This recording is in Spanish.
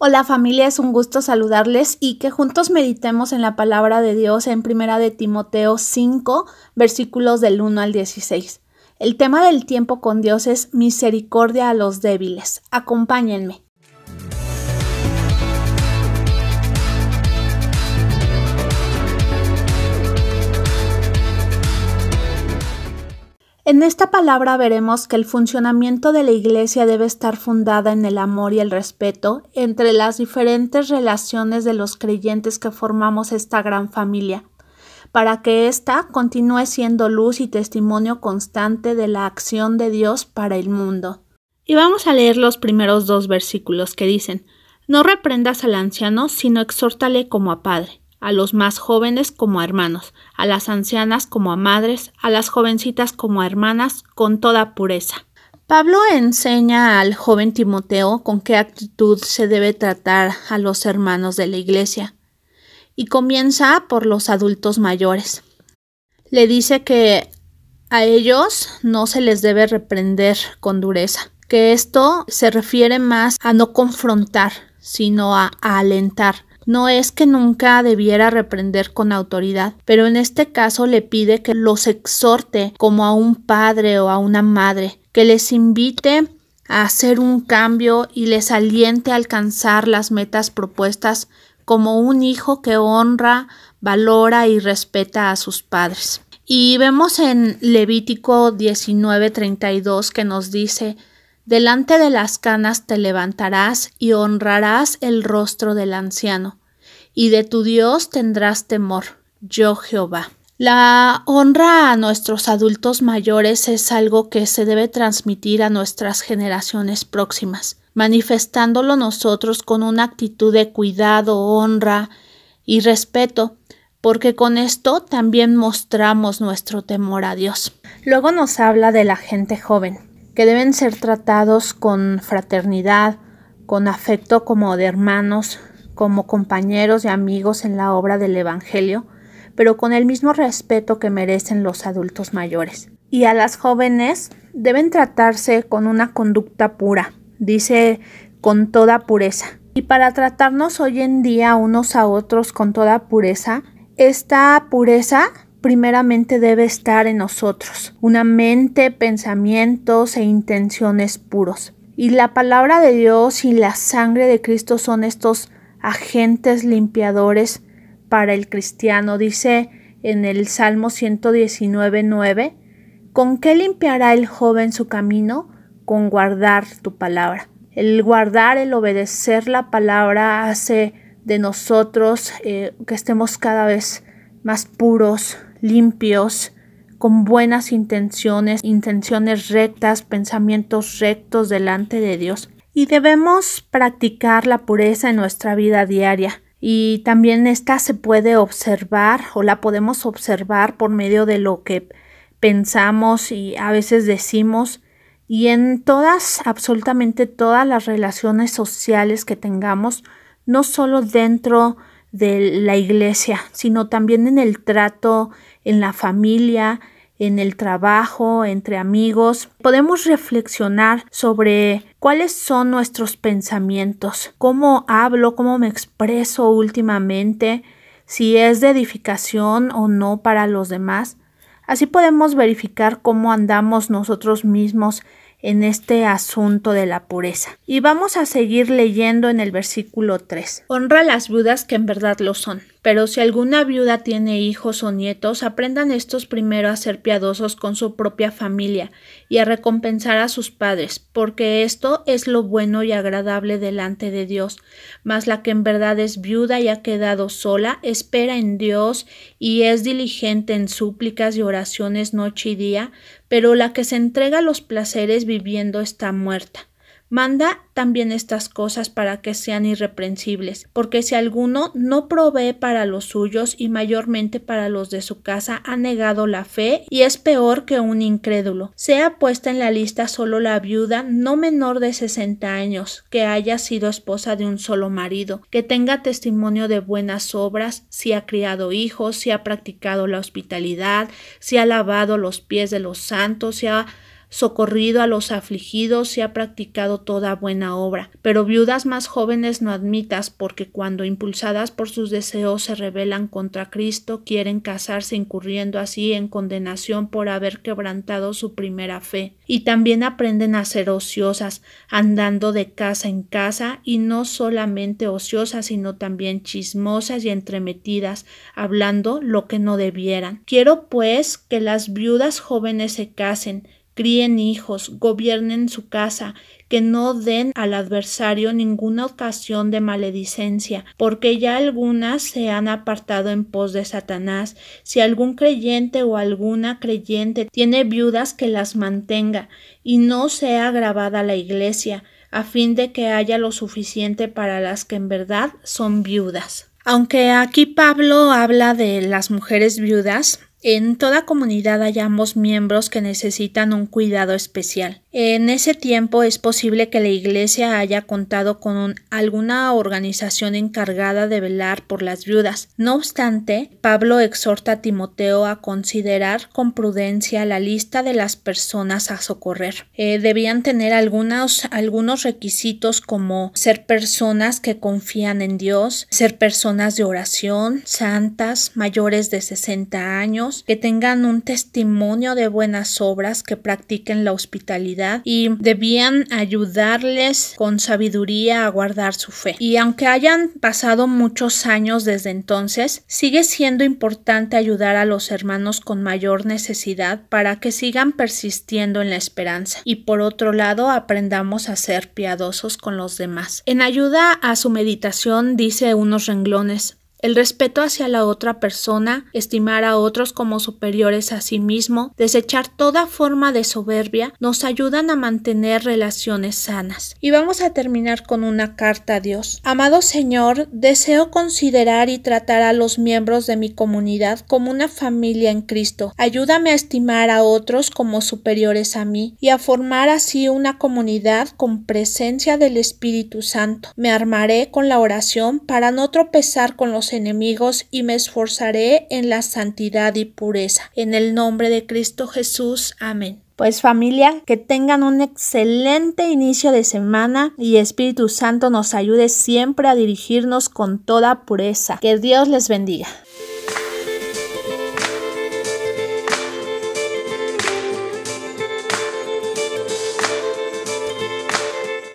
Hola familia, es un gusto saludarles y que juntos meditemos en la palabra de Dios en Primera de Timoteo 5, versículos del 1 al 16. El tema del tiempo con Dios es misericordia a los débiles. Acompáñenme. En esta palabra veremos que el funcionamiento de la Iglesia debe estar fundada en el amor y el respeto entre las diferentes relaciones de los creyentes que formamos esta gran familia, para que ésta continúe siendo luz y testimonio constante de la acción de Dios para el mundo. Y vamos a leer los primeros dos versículos que dicen No reprendas al anciano, sino exhórtale como a padre a los más jóvenes como a hermanos, a las ancianas como a madres, a las jovencitas como a hermanas, con toda pureza. Pablo enseña al joven Timoteo con qué actitud se debe tratar a los hermanos de la Iglesia, y comienza por los adultos mayores. Le dice que a ellos no se les debe reprender con dureza, que esto se refiere más a no confrontar, sino a, a alentar, no es que nunca debiera reprender con autoridad, pero en este caso le pide que los exhorte como a un padre o a una madre, que les invite a hacer un cambio y les aliente a alcanzar las metas propuestas como un hijo que honra, valora y respeta a sus padres. Y vemos en Levítico 19:32 que nos dice Delante de las canas te levantarás y honrarás el rostro del anciano, y de tu Dios tendrás temor, yo Jehová. La honra a nuestros adultos mayores es algo que se debe transmitir a nuestras generaciones próximas, manifestándolo nosotros con una actitud de cuidado, honra y respeto, porque con esto también mostramos nuestro temor a Dios. Luego nos habla de la gente joven que deben ser tratados con fraternidad, con afecto como de hermanos, como compañeros y amigos en la obra del Evangelio, pero con el mismo respeto que merecen los adultos mayores. Y a las jóvenes deben tratarse con una conducta pura, dice con toda pureza. Y para tratarnos hoy en día unos a otros con toda pureza, esta pureza primeramente debe estar en nosotros, una mente, pensamientos e intenciones puros. Y la palabra de Dios y la sangre de Cristo son estos agentes limpiadores para el cristiano. Dice en el Salmo 119.9, ¿con qué limpiará el joven su camino? Con guardar tu palabra. El guardar, el obedecer la palabra hace de nosotros eh, que estemos cada vez más puros, limpios, con buenas intenciones, intenciones rectas, pensamientos rectos delante de Dios. Y debemos practicar la pureza en nuestra vida diaria. Y también esta se puede observar o la podemos observar por medio de lo que pensamos y a veces decimos y en todas, absolutamente todas las relaciones sociales que tengamos, no solo dentro de la iglesia, sino también en el trato, en la familia, en el trabajo, entre amigos. Podemos reflexionar sobre cuáles son nuestros pensamientos, cómo hablo, cómo me expreso últimamente, si es de edificación o no para los demás. Así podemos verificar cómo andamos nosotros mismos en este asunto de la pureza. Y vamos a seguir leyendo en el versículo 3. Honra las viudas que en verdad lo son. Pero si alguna viuda tiene hijos o nietos, aprendan estos primero a ser piadosos con su propia familia y a recompensar a sus padres, porque esto es lo bueno y agradable delante de Dios. Mas la que en verdad es viuda y ha quedado sola, espera en Dios y es diligente en súplicas y oraciones noche y día, pero la que se entrega a los placeres viviendo está muerta. Manda también estas cosas para que sean irreprensibles, porque si alguno no provee para los suyos y mayormente para los de su casa, ha negado la fe y es peor que un incrédulo. Sea puesta en la lista solo la viuda no menor de sesenta años, que haya sido esposa de un solo marido, que tenga testimonio de buenas obras, si ha criado hijos, si ha practicado la hospitalidad, si ha lavado los pies de los santos, si ha socorrido a los afligidos y ha practicado toda buena obra. Pero viudas más jóvenes no admitas porque cuando impulsadas por sus deseos se rebelan contra Cristo quieren casarse incurriendo así en condenación por haber quebrantado su primera fe. Y también aprenden a ser ociosas, andando de casa en casa y no solamente ociosas sino también chismosas y entremetidas, hablando lo que no debieran. Quiero pues que las viudas jóvenes se casen, críen hijos, gobiernen su casa, que no den al adversario ninguna ocasión de maledicencia, porque ya algunas se han apartado en pos de Satanás. Si algún creyente o alguna creyente tiene viudas que las mantenga y no sea grabada la iglesia, a fin de que haya lo suficiente para las que en verdad son viudas. Aunque aquí Pablo habla de las mujeres viudas, en toda comunidad hay ambos miembros que necesitan un cuidado especial. En ese tiempo es posible que la Iglesia haya contado con alguna organización encargada de velar por las viudas. No obstante, Pablo exhorta a Timoteo a considerar con prudencia la lista de las personas a socorrer. Eh, debían tener algunos, algunos requisitos como ser personas que confían en Dios, ser personas de oración, santas, mayores de 60 años, que tengan un testimonio de buenas obras, que practiquen la hospitalidad y debían ayudarles con sabiduría a guardar su fe. Y aunque hayan pasado muchos años desde entonces, sigue siendo importante ayudar a los hermanos con mayor necesidad para que sigan persistiendo en la esperanza. Y por otro lado, aprendamos a ser piadosos con los demás. En ayuda a su meditación dice unos renglones el respeto hacia la otra persona, estimar a otros como superiores a sí mismo, desechar toda forma de soberbia, nos ayudan a mantener relaciones sanas. Y vamos a terminar con una carta a Dios. Amado Señor, deseo considerar y tratar a los miembros de mi comunidad como una familia en Cristo. Ayúdame a estimar a otros como superiores a mí y a formar así una comunidad con presencia del Espíritu Santo. Me armaré con la oración para no tropezar con enemigos y me esforzaré en la santidad y pureza. En el nombre de Cristo Jesús. Amén. Pues familia, que tengan un excelente inicio de semana y Espíritu Santo nos ayude siempre a dirigirnos con toda pureza. Que Dios les bendiga.